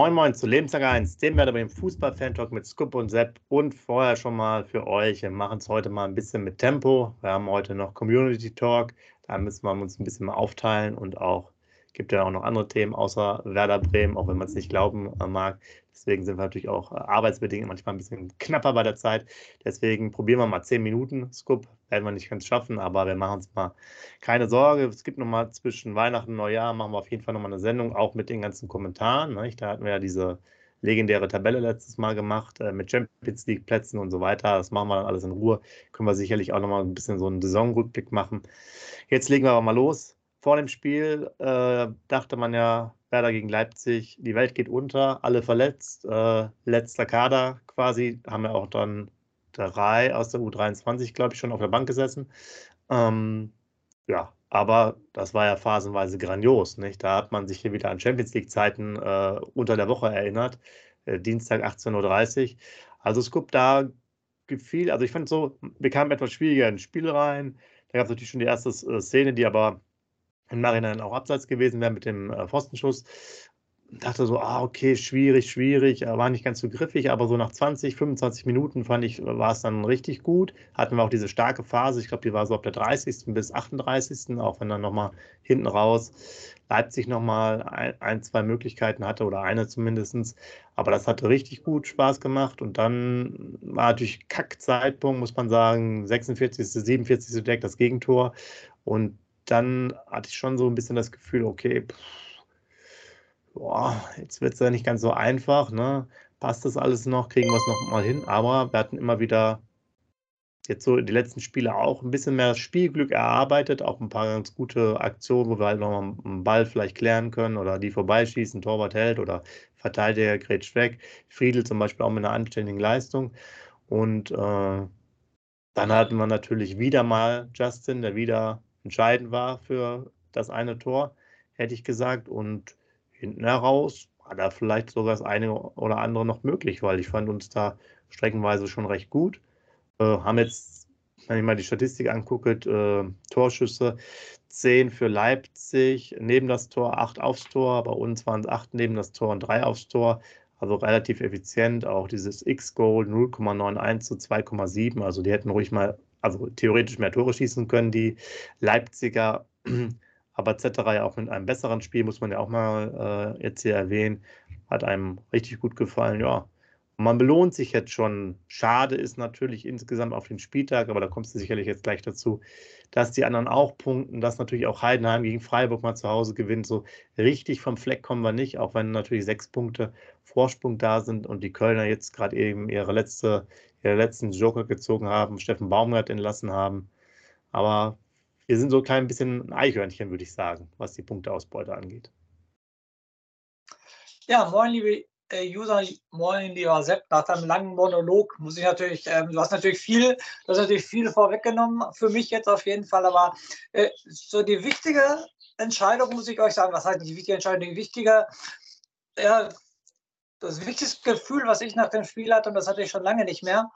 Moin Moin zu Lebenslang 1, dem werden wir im Fußball-Fan-Talk mit Scoop und Sepp und vorher schon mal für euch. Wir machen es heute mal ein bisschen mit Tempo. Wir haben heute noch Community Talk, da müssen wir uns ein bisschen mal aufteilen und auch gibt ja auch noch andere Themen außer Werder Bremen, auch wenn man es nicht glauben äh, mag. Deswegen sind wir natürlich auch äh, arbeitsbedingt manchmal ein bisschen knapper bei der Zeit. Deswegen probieren wir mal zehn Minuten. Scoop werden wir nicht ganz schaffen, aber wir machen uns mal keine Sorge. Es gibt nochmal zwischen Weihnachten und Neujahr, machen wir auf jeden Fall nochmal eine Sendung, auch mit den ganzen Kommentaren. Ne? Da hatten wir ja diese legendäre Tabelle letztes Mal gemacht äh, mit Champions League Plätzen und so weiter. Das machen wir dann alles in Ruhe. Können wir sicherlich auch nochmal ein bisschen so einen Saisonrückblick machen. Jetzt legen wir aber mal los vor dem Spiel äh, dachte man ja, Werder gegen Leipzig, die Welt geht unter, alle verletzt, äh, letzter Kader quasi, haben ja auch dann drei aus der U23, glaube ich, schon auf der Bank gesessen. Ähm, ja, aber das war ja phasenweise grandios, nicht? Da hat man sich hier wieder an Champions League-Zeiten äh, unter der Woche erinnert, äh, Dienstag 18.30 Uhr. Also es gibt da gefiel, also ich fand so, wir kamen etwas schwieriger ins Spiel rein. Da gab es natürlich schon die erste äh, Szene, die aber im Nachhinein auch abseits gewesen wäre mit dem äh, Pfostenschuss. Dachte so, ah, okay, schwierig, schwierig, war nicht ganz so griffig, aber so nach 20, 25 Minuten fand ich, war es dann richtig gut. Hatten wir auch diese starke Phase, ich glaube, die war so ab der 30. bis 38., auch wenn dann nochmal hinten raus Leipzig nochmal ein, ein, zwei Möglichkeiten hatte oder eine zumindest. Aber das hatte richtig gut Spaß gemacht und dann war natürlich Kackzeitpunkt, muss man sagen, 46., 47. Deck, das Gegentor. Und dann hatte ich schon so ein bisschen das Gefühl, okay, pff, boah, jetzt wird es ja nicht ganz so einfach, ne? Passt das alles noch, kriegen wir es noch mal hin, aber wir hatten immer wieder jetzt so die letzten Spiele auch ein bisschen mehr Spielglück erarbeitet, auch ein paar ganz gute Aktionen, wo wir halt noch mal einen Ball vielleicht klären können oder die vorbeischießen, Torwart hält oder Verteidiger grätscht weg. Friedel zum Beispiel auch mit einer anständigen Leistung. Und äh, dann hatten wir natürlich wieder mal Justin, der wieder entscheidend war für das eine Tor, hätte ich gesagt. Und hinten heraus war da vielleicht sogar das eine oder andere noch möglich, weil ich fand uns da streckenweise schon recht gut. Äh, haben jetzt, wenn ich mal die Statistik angucke, äh, Torschüsse 10 für Leipzig, neben das Tor 8 aufs Tor, bei uns waren es 8 neben das Tor und 3 aufs Tor. Also relativ effizient, auch dieses X-Goal 0,91 zu 2,7. Also die hätten ruhig mal also theoretisch mehr Tore schießen können, die Leipziger. Aber Zetterer ja auch mit einem besseren Spiel, muss man ja auch mal äh, jetzt hier erwähnen, hat einem richtig gut gefallen. Ja, man belohnt sich jetzt schon. Schade ist natürlich insgesamt auf den Spieltag, aber da kommst du sicherlich jetzt gleich dazu, dass die anderen auch punkten, dass natürlich auch Heidenheim gegen Freiburg mal zu Hause gewinnt. So richtig vom Fleck kommen wir nicht, auch wenn natürlich sechs Punkte Vorsprung da sind und die Kölner jetzt gerade eben ihre letzte, ihre letzten Joker gezogen haben, Steffen Baumgart entlassen haben. Aber wir sind so ein klein bisschen ein Eichhörnchen, würde ich sagen, was die Punkteausbeute angeht. Ja, moin, liebe äh, User, moin, lieber Sepp, nach deinem langen Monolog muss ich natürlich, ähm, du hast natürlich viel, du hast natürlich viel vorweggenommen, für mich jetzt auf jeden Fall, aber äh, so die wichtige Entscheidung, muss ich euch sagen, was heißt die wichtige Entscheidung, die wichtige, ja, das wichtigste Gefühl, was ich nach dem Spiel hatte, und das hatte ich schon lange nicht mehr,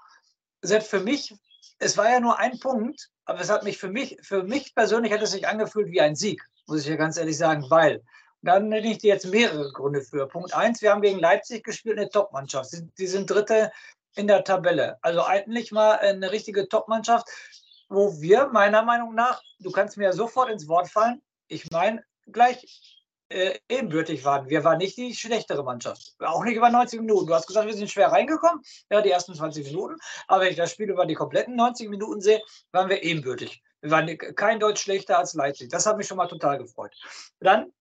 Sepp, für mich, es war ja nur ein Punkt, aber es hat mich für mich, für mich persönlich hat es sich angefühlt wie ein Sieg, muss ich ja ganz ehrlich sagen, weil da nenne ich dir jetzt mehrere Gründe für. Punkt eins, wir haben gegen Leipzig gespielt, eine Top-Mannschaft. Die sind Dritte in der Tabelle. Also eigentlich mal eine richtige Top-Mannschaft, wo wir meiner Meinung nach, du kannst mir ja sofort ins Wort fallen, ich meine, gleich äh, ebenbürtig waren. Wir waren nicht die schlechtere Mannschaft. Auch nicht über 90 Minuten. Du hast gesagt, wir sind schwer reingekommen, ja, die ersten 20 Minuten. Aber wenn ich das Spiel über die kompletten 90 Minuten sehe, waren wir ebenbürtig. Wir waren kein Deutsch schlechter als Leipzig. Das hat mich schon mal total gefreut. Dann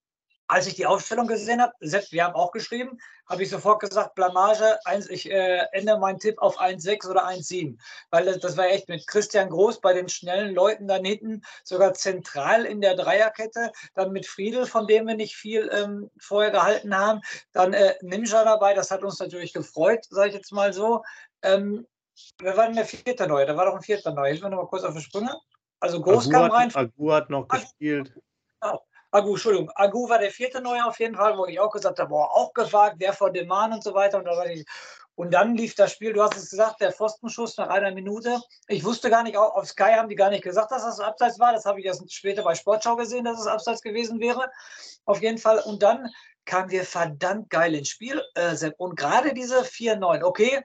als ich die Aufstellung gesehen habe, wir haben auch geschrieben, habe ich sofort gesagt, Blamage, ich äh, ändere meinen Tipp auf 1,6 oder 1,7. Weil das, das, war echt mit Christian Groß bei den schnellen Leuten da hinten, sogar zentral in der Dreierkette, dann mit Friedel, von dem wir nicht viel ähm, vorher gehalten haben, dann äh, Ninja dabei, das hat uns natürlich gefreut, sage ich jetzt mal so. Ähm, wer war denn der vierte Neue? Da war doch ein vierter Neue. Hilf mir noch mal kurz auf die Sprünge. Also Groß Agu kam rein. Agu hat noch gespielt. Genau. Agu, Entschuldigung, Agu war der vierte Neue auf jeden Fall, wo ich auch gesagt habe, boah, auch gewagt, wer vor dem Mann und so weiter. Und da ich, Und dann lief das Spiel, du hast es gesagt, der Pfostenschuss nach einer Minute. Ich wusste gar nicht, auf Sky haben die gar nicht gesagt, dass das Abseits war. Das habe ich erst später bei Sportschau gesehen, dass es Abseits gewesen wäre. Auf jeden Fall. Und dann kamen wir verdammt geil ins Spiel, äh, Sepp. Und gerade diese 4-9, okay,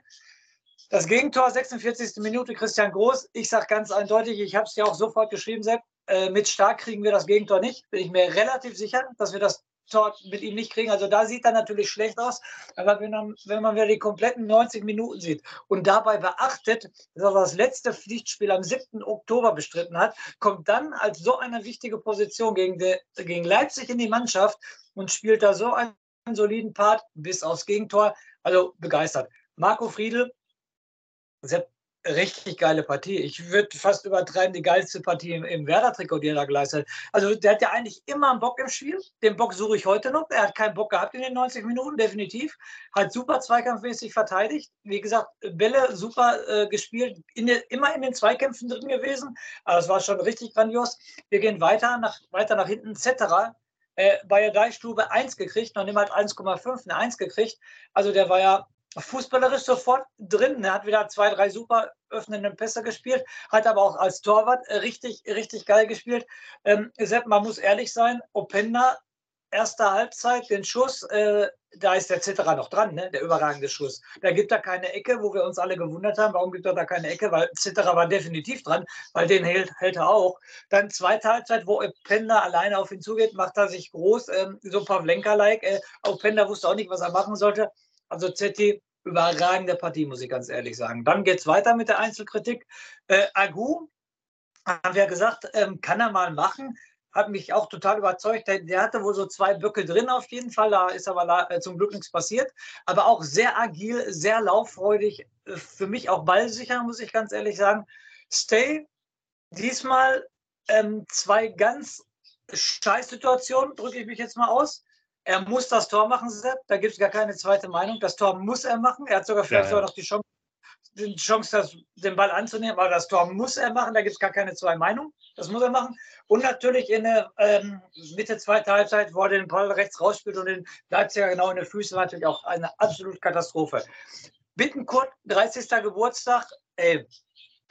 das Gegentor, 46. Minute, Christian Groß. Ich sage ganz eindeutig, ich habe es ja auch sofort geschrieben, Sepp, äh, mit Stark kriegen wir das Gegentor nicht. Bin ich mir relativ sicher, dass wir das Tor mit ihm nicht kriegen. Also da sieht er natürlich schlecht aus. Aber wenn man, wenn man wieder die kompletten 90 Minuten sieht und dabei beachtet, dass er das letzte Pflichtspiel am 7. Oktober bestritten hat, kommt dann als so eine wichtige Position gegen, de, gegen Leipzig in die Mannschaft und spielt da so einen soliden Part bis aufs Gegentor. Also begeistert. Marco Friedl, Sepp, richtig geile Partie. Ich würde fast übertreiben, die geilste Partie im, im Werder-Trikot, die er da geleistet hat. Also der hat ja eigentlich immer einen Bock im Spiel. Den Bock suche ich heute noch. Er hat keinen Bock gehabt in den 90 Minuten, definitiv. Hat super zweikampfmäßig verteidigt. Wie gesagt, Bälle super äh, gespielt. In de, immer in den Zweikämpfen drin gewesen. Aber es war schon richtig grandios. Wir gehen weiter nach, weiter nach hinten. Zetterer äh, bei Deichstube 1 gekriegt, noch niemals 1,5, eine 1 gekriegt. Also der war ja fußballerisch sofort drin. Er hat wieder zwei, drei super öffnende Pässe gespielt, hat aber auch als Torwart richtig, richtig geil gespielt. Ähm, Sepp, man muss ehrlich sein, Openda, erste Halbzeit, den Schuss, äh, da ist der Zitterer noch dran, ne? der überragende Schuss. Da gibt er keine Ecke, wo wir uns alle gewundert haben, warum gibt er da keine Ecke, weil Zitterer war definitiv dran, weil den hält, hält er auch. Dann zweite Halbzeit, wo Openda alleine auf ihn zugeht, macht er sich groß, ähm, so Pavlenka-like. Äh, Openda wusste auch nicht, was er machen sollte. Also Zetti, überragende Partie, muss ich ganz ehrlich sagen. Dann geht es weiter mit der Einzelkritik. Äh, Agu, haben wir gesagt, ähm, kann er mal machen. Hat mich auch total überzeugt. Der, der, hatte wohl so zwei Böcke drin auf jeden Fall. Da ist aber äh, zum Glück nichts passiert. Aber auch sehr agil, sehr lauffreudig. Äh, für mich auch ballsicher, muss ich ganz ehrlich sagen. Stay, diesmal ähm, zwei ganz scheiß Situationen, drücke ich mich jetzt mal aus. Er muss das Tor machen, Sepp. Da gibt es gar keine zweite Meinung. Das Tor muss er machen. Er hat sogar vielleicht ja, sogar noch die Chance, die Chance das, den Ball anzunehmen, aber das Tor muss er machen. Da gibt es gar keine zwei Meinungen. Das muss er machen. Und natürlich in der ähm, Mitte zweiter Halbzeit, wo er den Ball rechts rausspielt und den Leipziger genau in den Füßen, war natürlich auch eine absolute Katastrophe. Bittenkurt, 30. Geburtstag. Ey,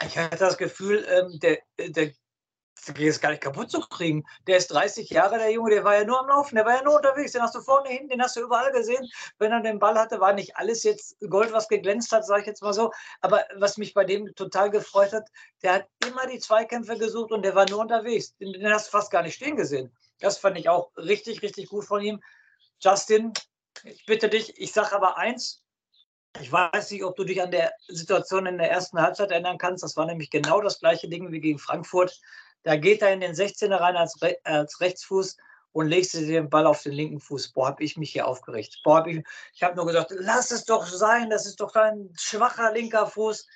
ich hatte das Gefühl, ähm, der, der der ist gar nicht kaputt zu kriegen. Der ist 30 Jahre, der Junge, der war ja nur am Laufen, der war ja nur unterwegs. Den hast du vorne hin, den hast du überall gesehen. Wenn er den Ball hatte, war nicht alles jetzt Gold, was geglänzt hat, sage ich jetzt mal so. Aber was mich bei dem total gefreut hat, der hat immer die Zweikämpfe gesucht und der war nur unterwegs. Den, den hast du fast gar nicht stehen gesehen. Das fand ich auch richtig, richtig gut von ihm. Justin, ich bitte dich, ich sage aber eins, ich weiß nicht, ob du dich an der Situation in der ersten Halbzeit erinnern kannst. Das war nämlich genau das gleiche Ding wie gegen Frankfurt. Da geht er in den 16er rein als, Re als Rechtsfuß und legst du den Ball auf den linken Fuß. Boah, habe ich mich hier aufgeregt. Boah, hab ich, ich habe nur gesagt, lass es doch sein, das ist doch dein schwacher linker Fuß.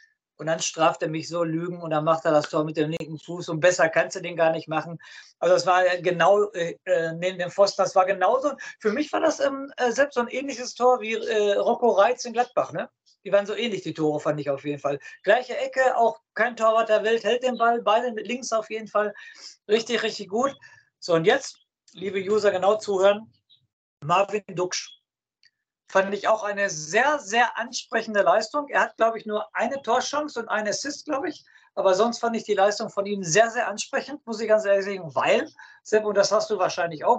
Und dann straft er mich so Lügen und dann macht er das Tor mit dem linken Fuß und besser kannst du den gar nicht machen. Also das war genau äh, äh neben dem Pfosten, das war genauso. Für mich war das ähm, äh, selbst so ein ähnliches Tor wie äh, Rocco Reitz in Gladbach, ne? Die waren so ähnlich, die Tore, fand ich auf jeden Fall. Gleiche Ecke, auch kein Torwart der Welt, hält den Ball, beide mit links auf jeden Fall. Richtig, richtig gut. So, und jetzt, liebe User, genau zuhören. Marvin Duksch. Fand ich auch eine sehr, sehr ansprechende Leistung. Er hat, glaube ich, nur eine Torchance und einen Assist, glaube ich. Aber sonst fand ich die Leistung von ihm sehr, sehr ansprechend, muss ich ganz ehrlich sagen, weil, Sepp, und das hast du wahrscheinlich auch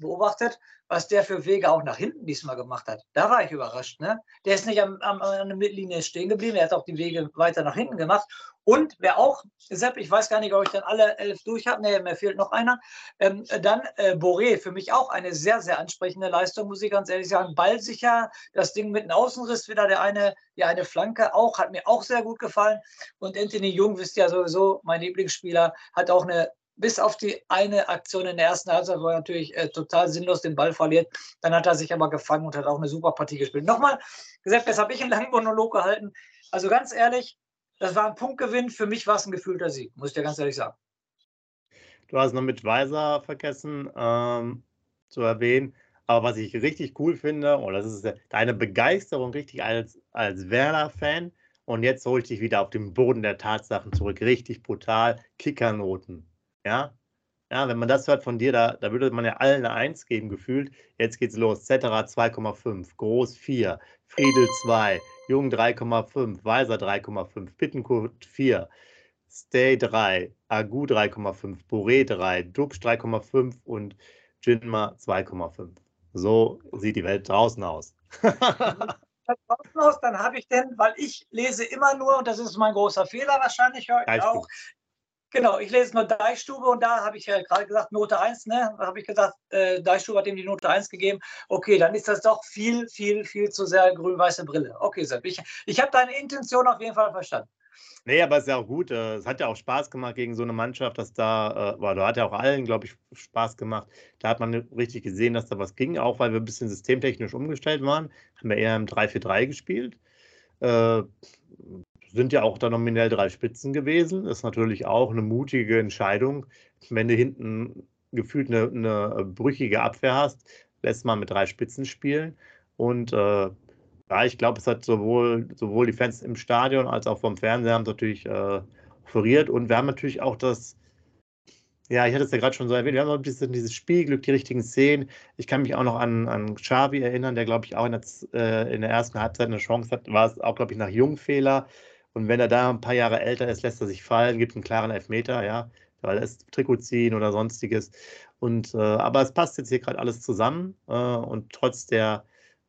beobachtet, was der für Wege auch nach hinten diesmal gemacht hat. Da war ich überrascht. Ne? Der ist nicht am, am, an der Mittellinie stehen geblieben, er hat auch die Wege weiter nach hinten gemacht. Und wer auch, Sepp, ich weiß gar nicht, ob ich dann alle elf durch habe, nee, mir fehlt noch einer. Ähm, dann äh, Boré, für mich auch eine sehr, sehr ansprechende Leistung, muss ich ganz ehrlich sagen. Ballsicher, das Ding mit einem Außenriss, wieder der eine, ja, eine Flanke auch, hat mir auch sehr gut gefallen. Und Anthony Jung, wisst ja sowieso, mein Lieblingsspieler, hat auch eine bis auf die eine Aktion in der ersten Halbzeit, wo er natürlich äh, total sinnlos den Ball verliert. Dann hat er sich aber gefangen und hat auch eine super Partie gespielt. Nochmal gesagt, das habe ich einen langen Monolog gehalten. Also ganz ehrlich, das war ein Punktgewinn. Für mich war es ein gefühlter Sieg, muss ich dir ganz ehrlich sagen. Du hast noch mit Weiser vergessen ähm, zu erwähnen. Aber was ich richtig cool finde, und das ist deine Begeisterung richtig als, als Werder-Fan. Und jetzt hole ich dich wieder auf den Boden der Tatsachen zurück. Richtig brutal. Kickernoten. Ja, Ja, wenn man das hört von dir, da, da würde man ja allen eine 1 geben, gefühlt. Jetzt geht's los. Zetterer 2,5, Groß 4, Friedel 2, Jung 3,5, Weiser 3,5, Bittenkurt 4, Stay 3, Agu 3,5, Boré 3, Dux 3,5 und Jinma 2,5. So sieht die Welt draußen aus. Draußen aus, dann habe ich denn, weil ich lese immer nur, und das ist mein großer Fehler wahrscheinlich heute auch, Genau, ich lese nur Deichstube und da habe ich ja gerade gesagt, Note 1, ne? Da habe ich gesagt, äh, Deichstube hat ihm die Note 1 gegeben. Okay, dann ist das doch viel, viel, viel zu sehr grün-weiße Brille. Okay, Sepp, ich, ich habe deine Intention auf jeden Fall verstanden. Nee, aber es ist ja auch gut. Äh, es hat ja auch Spaß gemacht gegen so eine Mannschaft, dass da, äh, da hat ja auch allen, glaube ich, Spaß gemacht. Da hat man richtig gesehen, dass da was ging, auch weil wir ein bisschen systemtechnisch umgestellt waren. Haben wir eher im 3-4-3 gespielt. Äh, sind ja auch da nominell drei Spitzen gewesen. Ist natürlich auch eine mutige Entscheidung. Wenn du hinten gefühlt eine, eine brüchige Abwehr hast, lässt man mit drei Spitzen spielen. Und äh, ja, ich glaube, es hat sowohl, sowohl die Fans im Stadion als auch vom Fernseher haben natürlich äh, offeriert. Und wir haben natürlich auch das, ja, ich hatte es ja gerade schon so erwähnt, wir haben auch ein bisschen dieses Spielglück, die richtigen Szenen. Ich kann mich auch noch an, an Xavi erinnern, der, glaube ich, auch in der, äh, in der ersten Halbzeit eine Chance hat, war es auch, glaube ich, nach Jungfehler. Und wenn er da ein paar Jahre älter ist, lässt er sich fallen, gibt einen klaren Elfmeter, ja, weil er Trikot ziehen oder sonstiges. Und, äh, aber es passt jetzt hier gerade alles zusammen. Äh, und trotz der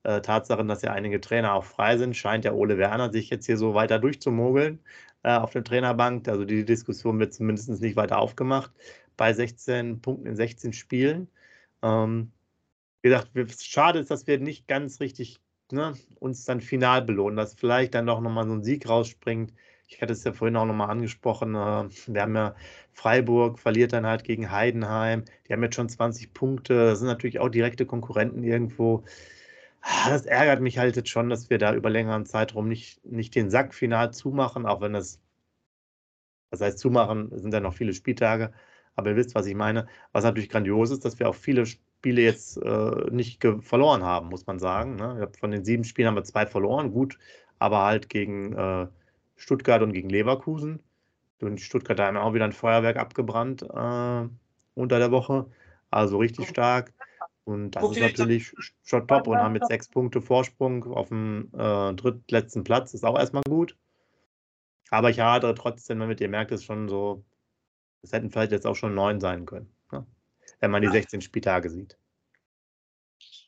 äh, Tatsache, dass ja einige Trainer auch frei sind, scheint ja Ole Werner sich jetzt hier so weiter durchzumogeln äh, auf der Trainerbank. Also die Diskussion wird zumindest nicht weiter aufgemacht bei 16 Punkten in 16 Spielen. Ähm, wie gesagt, schade ist, dass wir nicht ganz richtig ne, uns dann final belohnen, dass vielleicht dann doch nochmal so ein Sieg rausspringt. Ich hatte es ja vorhin auch nochmal angesprochen. Äh, wir haben ja Freiburg, verliert dann halt gegen Heidenheim. Die haben jetzt schon 20 Punkte. Das sind natürlich auch direkte Konkurrenten irgendwo. Ah, das ärgert mich halt jetzt schon, dass wir da über längeren Zeitraum nicht, nicht den Sack final zumachen, auch wenn das, das heißt zumachen, sind ja noch viele Spieltage. Aber ihr wisst, was ich meine. Was natürlich grandios ist, dass wir auch viele Spiele jetzt äh, nicht verloren haben, muss man sagen. Ne? Von den sieben Spielen haben wir zwei verloren, gut, aber halt gegen äh, Stuttgart und gegen Leverkusen. Und Stuttgart haben auch wieder ein Feuerwerk abgebrannt äh, unter der Woche. Also richtig stark. Und das ist natürlich schon top und haben mit sechs Punkte Vorsprung auf dem äh, drittletzten Platz. Ist auch erstmal gut. Aber ich hadere trotzdem damit, ihr merkt es schon so, es hätten vielleicht jetzt auch schon neun sein können wenn man die 16 Spieltage sieht.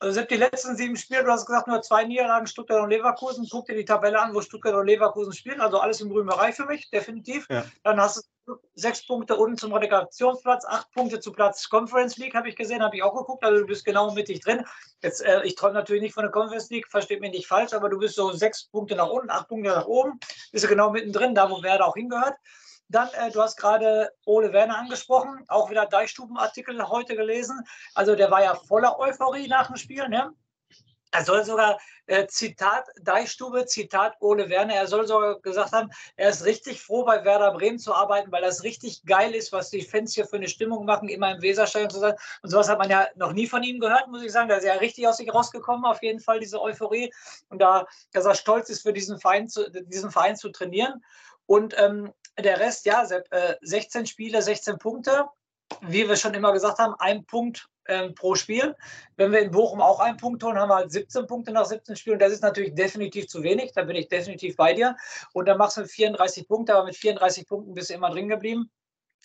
Also sind die letzten sieben Spiele, du hast gesagt, nur zwei Niederlagen, Stuttgart und Leverkusen. Guck dir die Tabelle an, wo Stuttgart und Leverkusen spielen. Also alles im grünen Bereich für mich, definitiv. Ja. Dann hast du sechs Punkte unten zum Relegationsplatz, acht Punkte zu Platz Conference League, habe ich gesehen, habe ich auch geguckt. Also du bist genau mittig drin. Jetzt, äh, ich träume natürlich nicht von der Conference League, versteht mich nicht falsch, aber du bist so sechs Punkte nach unten, acht Punkte nach oben. Bist du genau mittendrin, da wo Werder auch hingehört. Dann, äh, du hast gerade Ole Werner angesprochen, auch wieder Deichstubenartikel heute gelesen. Also der war ja voller Euphorie nach dem Spiel. Ne? Er soll sogar, äh, Zitat Deichstube, Zitat Ole Werner, er soll sogar gesagt haben, er ist richtig froh, bei Werder Bremen zu arbeiten, weil das richtig geil ist, was die Fans hier für eine Stimmung machen, immer im Weserstadion zu sein. Und sowas hat man ja noch nie von ihm gehört, muss ich sagen. Da ist er richtig aus sich rausgekommen, auf jeden Fall, diese Euphorie. Und da, dass er stolz ist, für diesen Verein zu, diesen Verein zu trainieren. Und ähm, der Rest, ja, 16 äh, Spiele, 16 Punkte. Wie wir schon immer gesagt haben, ein Punkt ähm, pro Spiel. Wenn wir in Bochum auch einen Punkt holen, haben wir halt 17 Punkte nach 17 Spielen. Das ist natürlich definitiv zu wenig. Da bin ich definitiv bei dir. Und dann machst du 34 Punkte, aber mit 34 Punkten bist du immer drin geblieben.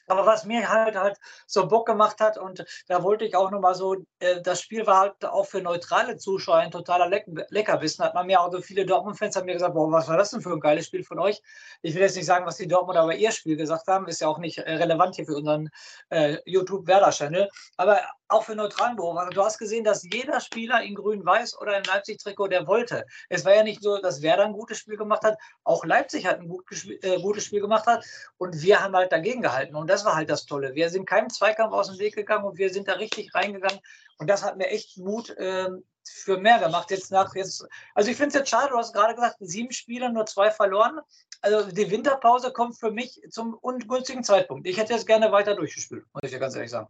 Aber was mir halt halt so Bock gemacht hat und da wollte ich auch nochmal so, äh, das Spiel war halt auch für neutrale Zuschauer ein totaler Leck Leckerbissen. Hat man mir auch so viele Dortmund-Fans haben mir gesagt, boah, was war das denn für ein geiles Spiel von euch? Ich will jetzt nicht sagen, was die Dortmund aber ihr Spiel gesagt haben, ist ja auch nicht äh, relevant hier für unseren äh, YouTube-Werder-Channel. Aber auch für neutralen Beobachter. Du hast gesehen, dass jeder Spieler in grün-weiß oder in Leipzig-Trikot, der wollte. Es war ja nicht so, dass Werder ein gutes Spiel gemacht hat, auch Leipzig hat ein gut, äh, gutes Spiel gemacht hat und wir haben halt dagegen gehalten. Und das war halt das Tolle. Wir sind keinem Zweikampf aus dem Weg gegangen und wir sind da richtig reingegangen. Und das hat mir echt Mut äh, für mehr gemacht. Jetzt nach jetzt, also ich finde es jetzt schade, du hast gerade gesagt, sieben Spiele, nur zwei verloren. Also die Winterpause kommt für mich zum ungünstigen Zeitpunkt. Ich hätte jetzt gerne weiter durchgespielt, muss ich dir ganz ehrlich sagen.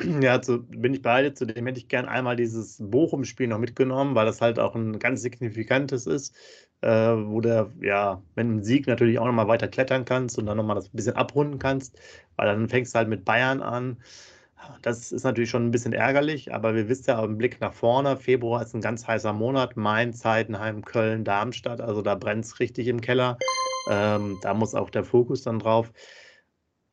Ja, also bin ich beide. Zudem hätte ich gern einmal dieses Bochum-Spiel noch mitgenommen, weil das halt auch ein ganz signifikantes ist, äh, wo du ja, wenn ein Sieg natürlich auch nochmal weiter klettern kannst und dann nochmal das ein bisschen abrunden kannst, weil dann fängst du halt mit Bayern an. Das ist natürlich schon ein bisschen ärgerlich, aber wir wissen ja im Blick nach vorne, Februar ist ein ganz heißer Monat, Mainz, Heidenheim, Köln, Darmstadt, also da brennt es richtig im Keller. Ähm, da muss auch der Fokus dann drauf.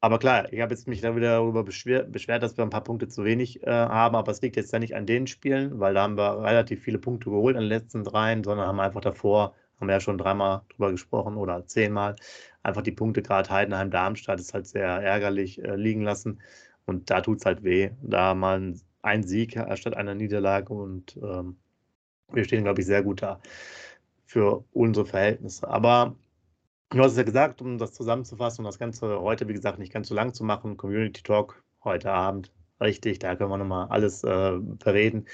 Aber klar, ich habe jetzt mich da wieder darüber beschwert, beschwert, dass wir ein paar Punkte zu wenig äh, haben, aber es liegt jetzt ja nicht an den Spielen, weil da haben wir relativ viele Punkte geholt an den letzten dreien, sondern haben einfach davor, haben wir ja schon dreimal drüber gesprochen oder zehnmal, einfach die Punkte gerade Heidenheim, Darmstadt ist halt sehr ärgerlich äh, liegen lassen und da tut es halt weh, da mal ein Sieg statt einer Niederlage und ähm, wir stehen, glaube ich, sehr gut da für unsere Verhältnisse. Aber Du hast es ja gesagt, um das zusammenzufassen und das Ganze heute, wie gesagt, nicht ganz so lang zu machen. Community Talk heute Abend, richtig, da können wir nochmal alles äh, verreden.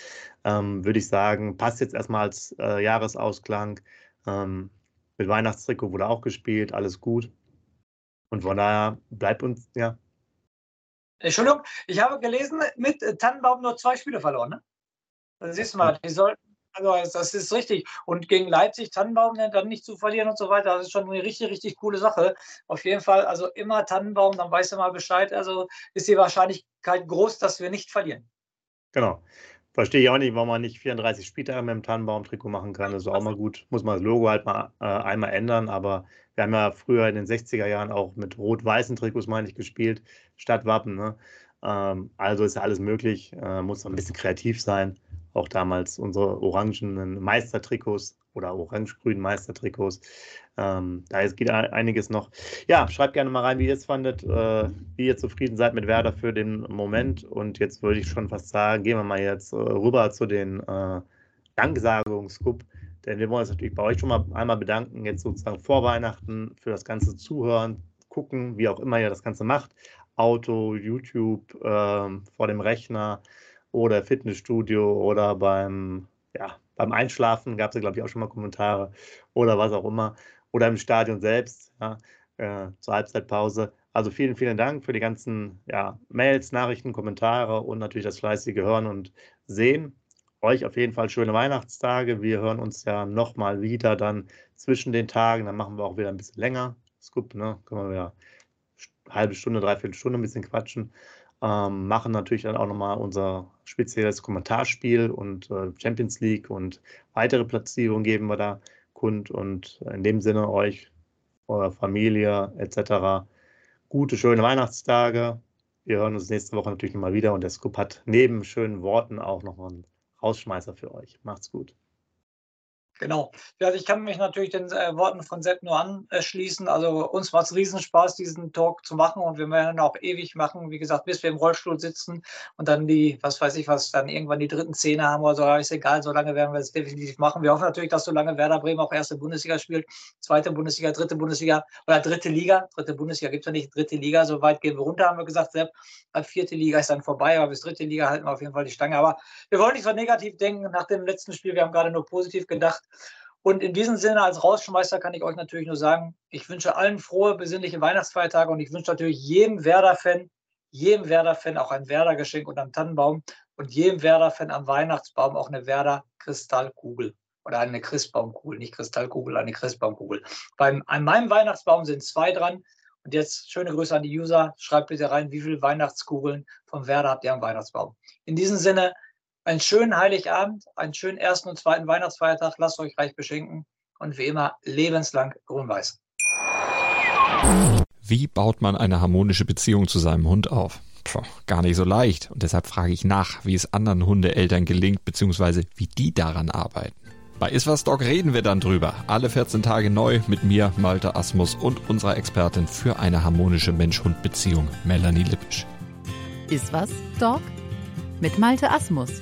Ähm, Würde ich sagen, passt jetzt erstmal als äh, Jahresausklang. Ähm, mit Weihnachtstrikot wurde auch gespielt, alles gut. Und von daher bleibt uns, ja. Entschuldigung, ich habe gelesen, mit Tannenbaum nur zwei Spiele verloren. Ne? Das siehst du mal, die sollten also das ist richtig. Und gegen Leipzig, Tannenbaum dann nicht zu verlieren und so weiter, das ist schon eine richtig, richtig coole Sache. Auf jeden Fall, also immer Tannenbaum, dann weißt du mal Bescheid. Also ist die Wahrscheinlichkeit groß, dass wir nicht verlieren. Genau. Verstehe ich auch nicht, warum man nicht 34 Spieltage mit dem Tannenbaum-Trikot machen kann. Das ist auch mal gut. Muss man das Logo halt mal äh, einmal ändern. Aber wir haben ja früher in den 60er Jahren auch mit rot-weißen Trikots, meine ich, gespielt, statt Wappen. Ne? Ähm, also ist ja alles möglich. Äh, muss ein bisschen kreativ sein auch damals unsere orangenen Meistertrikots oder orange-grünen Meistertrikots. Ähm, da geht einiges noch. Ja, schreibt gerne mal rein, wie ihr es fandet, äh, wie ihr zufrieden seid mit Werder für den Moment. Und jetzt würde ich schon fast sagen, gehen wir mal jetzt äh, rüber zu den äh, Danksagungscup. Denn wir wollen uns natürlich bei euch schon mal einmal bedanken, jetzt sozusagen vor Weihnachten für das ganze Zuhören, gucken, wie auch immer ihr das Ganze macht. Auto, YouTube, äh, vor dem Rechner, oder Fitnessstudio oder beim, ja, beim Einschlafen gab es ja, glaube ich, auch schon mal Kommentare oder was auch immer. Oder im Stadion selbst, ja, äh, zur Halbzeitpause. Also vielen, vielen Dank für die ganzen ja, Mails, Nachrichten, Kommentare und natürlich das fleißige Hören und Sehen. Euch auf jeden Fall schöne Weihnachtstage. Wir hören uns ja nochmal wieder dann zwischen den Tagen. Dann machen wir auch wieder ein bisschen länger. Scoop, ne? Können wir ja halbe Stunde, dreiviertel Stunde ein bisschen quatschen. Ähm, machen natürlich dann auch nochmal unser spezielles Kommentarspiel und äh, Champions League und weitere Platzierungen geben wir da kund. Und in dem Sinne euch, eurer Familie etc. gute, schöne Weihnachtstage. Wir hören uns nächste Woche natürlich nochmal wieder und der Scoop hat neben schönen Worten auch noch einen Rausschmeißer für euch. Macht's gut. Genau. Ja, also ich kann mich natürlich den äh, Worten von Sepp nur anschließen. Also uns macht es Riesenspaß, diesen Talk zu machen und wir werden auch ewig machen, wie gesagt, bis wir im Rollstuhl sitzen und dann die, was weiß ich was, dann irgendwann die dritten Zähne haben oder so, ist egal, so lange werden wir es definitiv machen. Wir hoffen natürlich, dass so lange Werder Bremen auch erste Bundesliga spielt, zweite Bundesliga, dritte Bundesliga oder dritte Liga. Dritte Bundesliga gibt es ja nicht, dritte Liga, so weit gehen wir runter, haben wir gesagt, Sepp. Vierte Liga ist dann vorbei, aber bis dritte Liga halten wir auf jeden Fall die Stange. Aber wir wollen nicht so negativ denken nach dem letzten Spiel, wir haben gerade nur positiv gedacht. Und in diesem Sinne als Rausschmeißer kann ich euch natürlich nur sagen, ich wünsche allen frohe, besinnliche Weihnachtsfeiertage und ich wünsche natürlich jedem Werder-Fan, jedem Werder-Fan auch ein Werder-Geschenk einen Tannenbaum und jedem Werder-Fan am Weihnachtsbaum auch eine Werder-Kristallkugel oder eine Christbaumkugel, nicht Kristallkugel, eine Christbaumkugel. Beim, an meinem Weihnachtsbaum sind zwei dran. Und jetzt schöne Grüße an die User. Schreibt bitte rein, wie viele Weihnachtskugeln vom Werder habt ihr am Weihnachtsbaum. In diesem Sinne, einen schönen Heiligabend, einen schönen ersten und zweiten Weihnachtsfeiertag. Lasst euch reich beschenken und wie immer lebenslang grün-weiß. Wie baut man eine harmonische Beziehung zu seinem Hund auf? Puh, gar nicht so leicht. Und deshalb frage ich nach, wie es anderen Hundeeltern gelingt, beziehungsweise wie die daran arbeiten. Bei Iswas Dog reden wir dann drüber. Alle 14 Tage neu mit mir, Malte Asmus und unserer Expertin für eine harmonische Mensch-Hund-Beziehung, Melanie Lippisch. Iswas Dog? Mit Malte Asmus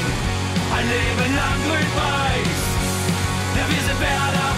leben lang grün-weiß. Ja, wir sind Werder